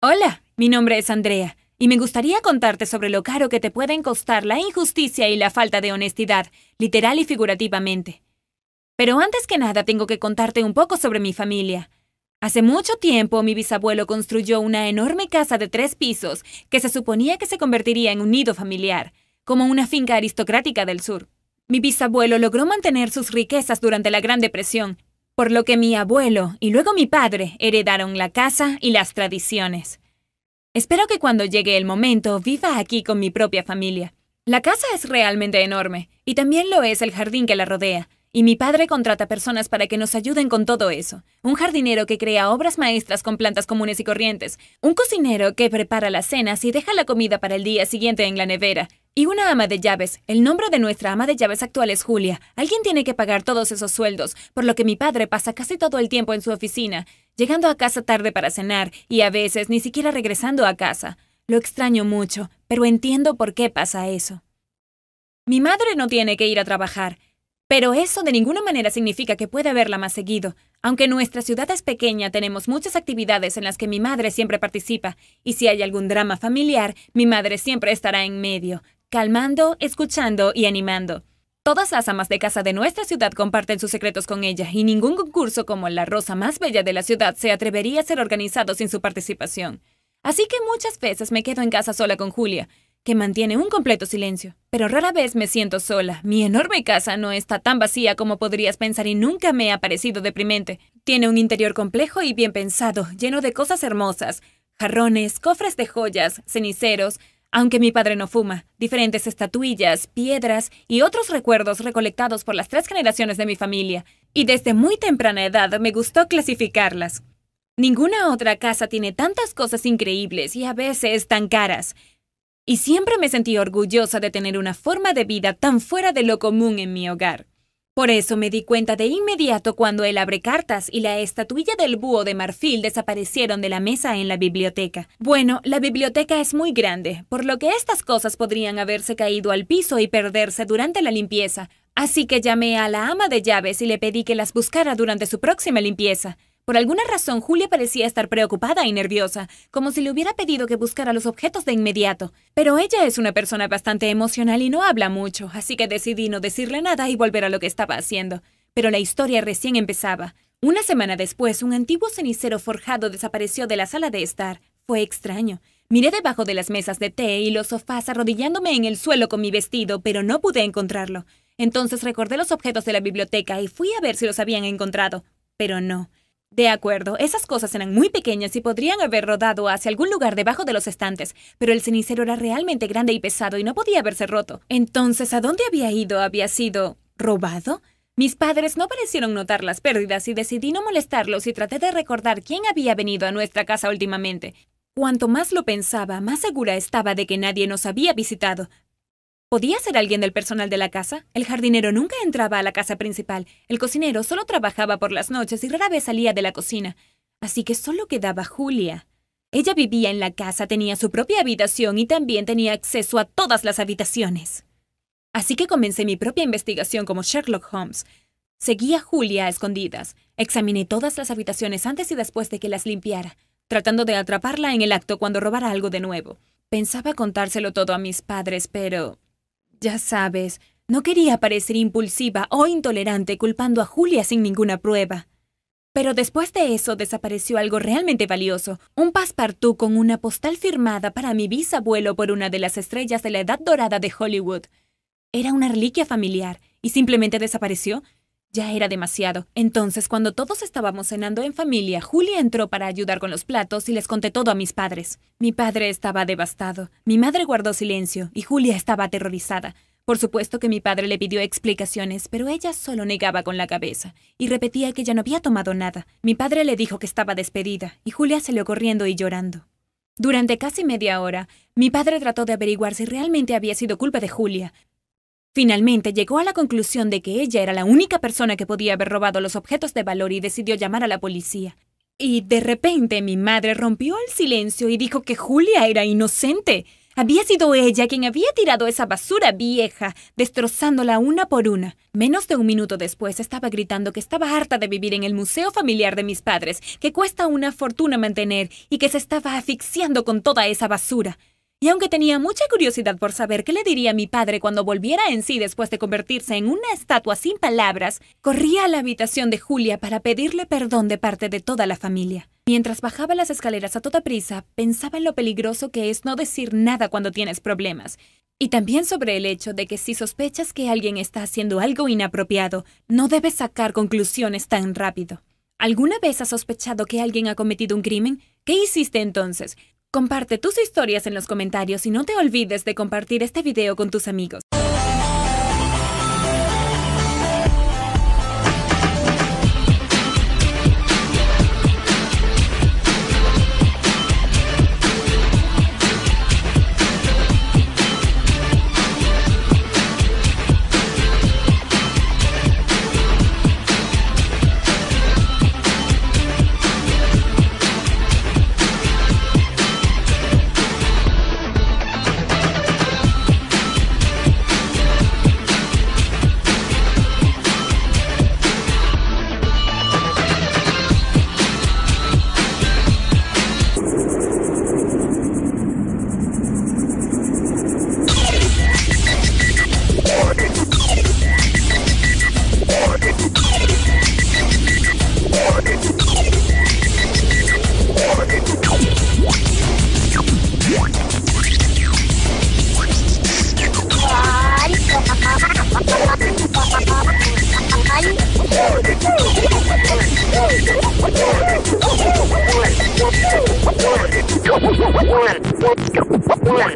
Hola, mi nombre es Andrea, y me gustaría contarte sobre lo caro que te pueden costar la injusticia y la falta de honestidad, literal y figurativamente. Pero antes que nada tengo que contarte un poco sobre mi familia. Hace mucho tiempo mi bisabuelo construyó una enorme casa de tres pisos que se suponía que se convertiría en un nido familiar, como una finca aristocrática del sur. Mi bisabuelo logró mantener sus riquezas durante la Gran Depresión, por lo que mi abuelo y luego mi padre heredaron la casa y las tradiciones. Espero que cuando llegue el momento viva aquí con mi propia familia. La casa es realmente enorme, y también lo es el jardín que la rodea, y mi padre contrata personas para que nos ayuden con todo eso. Un jardinero que crea obras maestras con plantas comunes y corrientes. Un cocinero que prepara las cenas y deja la comida para el día siguiente en la nevera. Y una ama de llaves. El nombre de nuestra ama de llaves actual es Julia. Alguien tiene que pagar todos esos sueldos, por lo que mi padre pasa casi todo el tiempo en su oficina, llegando a casa tarde para cenar y a veces ni siquiera regresando a casa. Lo extraño mucho, pero entiendo por qué pasa eso. Mi madre no tiene que ir a trabajar. Pero eso de ninguna manera significa que pueda verla más seguido. Aunque nuestra ciudad es pequeña, tenemos muchas actividades en las que mi madre siempre participa, y si hay algún drama familiar, mi madre siempre estará en medio, calmando, escuchando y animando. Todas las amas de casa de nuestra ciudad comparten sus secretos con ella, y ningún concurso como la rosa más bella de la ciudad se atrevería a ser organizado sin su participación. Así que muchas veces me quedo en casa sola con Julia, que mantiene un completo silencio. Pero rara vez me siento sola. Mi enorme casa no está tan vacía como podrías pensar y nunca me ha parecido deprimente. Tiene un interior complejo y bien pensado, lleno de cosas hermosas. Jarrones, cofres de joyas, ceniceros, aunque mi padre no fuma, diferentes estatuillas, piedras y otros recuerdos recolectados por las tres generaciones de mi familia. Y desde muy temprana edad me gustó clasificarlas. Ninguna otra casa tiene tantas cosas increíbles y a veces tan caras y siempre me sentí orgullosa de tener una forma de vida tan fuera de lo común en mi hogar. Por eso me di cuenta de inmediato cuando el abrecartas y la estatuilla del búho de marfil desaparecieron de la mesa en la biblioteca. Bueno, la biblioteca es muy grande, por lo que estas cosas podrían haberse caído al piso y perderse durante la limpieza, así que llamé a la ama de llaves y le pedí que las buscara durante su próxima limpieza. Por alguna razón, Julia parecía estar preocupada y nerviosa, como si le hubiera pedido que buscara los objetos de inmediato. Pero ella es una persona bastante emocional y no habla mucho, así que decidí no decirle nada y volver a lo que estaba haciendo. Pero la historia recién empezaba. Una semana después, un antiguo cenicero forjado desapareció de la sala de estar. Fue extraño. Miré debajo de las mesas de té y los sofás arrodillándome en el suelo con mi vestido, pero no pude encontrarlo. Entonces recordé los objetos de la biblioteca y fui a ver si los habían encontrado. Pero no. De acuerdo, esas cosas eran muy pequeñas y podrían haber rodado hacia algún lugar debajo de los estantes, pero el cenicero era realmente grande y pesado y no podía haberse roto. Entonces, ¿a dónde había ido? ¿Había sido robado? Mis padres no parecieron notar las pérdidas y decidí no molestarlos y traté de recordar quién había venido a nuestra casa últimamente. Cuanto más lo pensaba, más segura estaba de que nadie nos había visitado, ¿Podía ser alguien del personal de la casa? El jardinero nunca entraba a la casa principal. El cocinero solo trabajaba por las noches y rara vez salía de la cocina. Así que solo quedaba Julia. Ella vivía en la casa, tenía su propia habitación y también tenía acceso a todas las habitaciones. Así que comencé mi propia investigación como Sherlock Holmes. Seguí a Julia a escondidas. Examiné todas las habitaciones antes y después de que las limpiara, tratando de atraparla en el acto cuando robara algo de nuevo. Pensaba contárselo todo a mis padres, pero ya sabes, no quería parecer impulsiva o intolerante culpando a Julia sin ninguna prueba. Pero después de eso desapareció algo realmente valioso, un passepartout con una postal firmada para mi bisabuelo por una de las estrellas de la Edad Dorada de Hollywood. Era una reliquia familiar, y simplemente desapareció. Ya era demasiado. Entonces, cuando todos estábamos cenando en familia, Julia entró para ayudar con los platos y les conté todo a mis padres. Mi padre estaba devastado, mi madre guardó silencio y Julia estaba aterrorizada. Por supuesto que mi padre le pidió explicaciones, pero ella solo negaba con la cabeza y repetía que ya no había tomado nada. Mi padre le dijo que estaba despedida y Julia salió corriendo y llorando. Durante casi media hora, mi padre trató de averiguar si realmente había sido culpa de Julia, Finalmente llegó a la conclusión de que ella era la única persona que podía haber robado los objetos de valor y decidió llamar a la policía. Y de repente mi madre rompió el silencio y dijo que Julia era inocente. Había sido ella quien había tirado esa basura vieja, destrozándola una por una. Menos de un minuto después estaba gritando que estaba harta de vivir en el museo familiar de mis padres, que cuesta una fortuna mantener y que se estaba asfixiando con toda esa basura. Y aunque tenía mucha curiosidad por saber qué le diría mi padre cuando volviera en sí después de convertirse en una estatua sin palabras, corría a la habitación de Julia para pedirle perdón de parte de toda la familia. Mientras bajaba las escaleras a toda prisa, pensaba en lo peligroso que es no decir nada cuando tienes problemas. Y también sobre el hecho de que si sospechas que alguien está haciendo algo inapropiado, no debes sacar conclusiones tan rápido. ¿Alguna vez has sospechado que alguien ha cometido un crimen? ¿Qué hiciste entonces? Comparte tus historias en los comentarios y no te olvides de compartir este video con tus amigos. ポッカポッカポやん。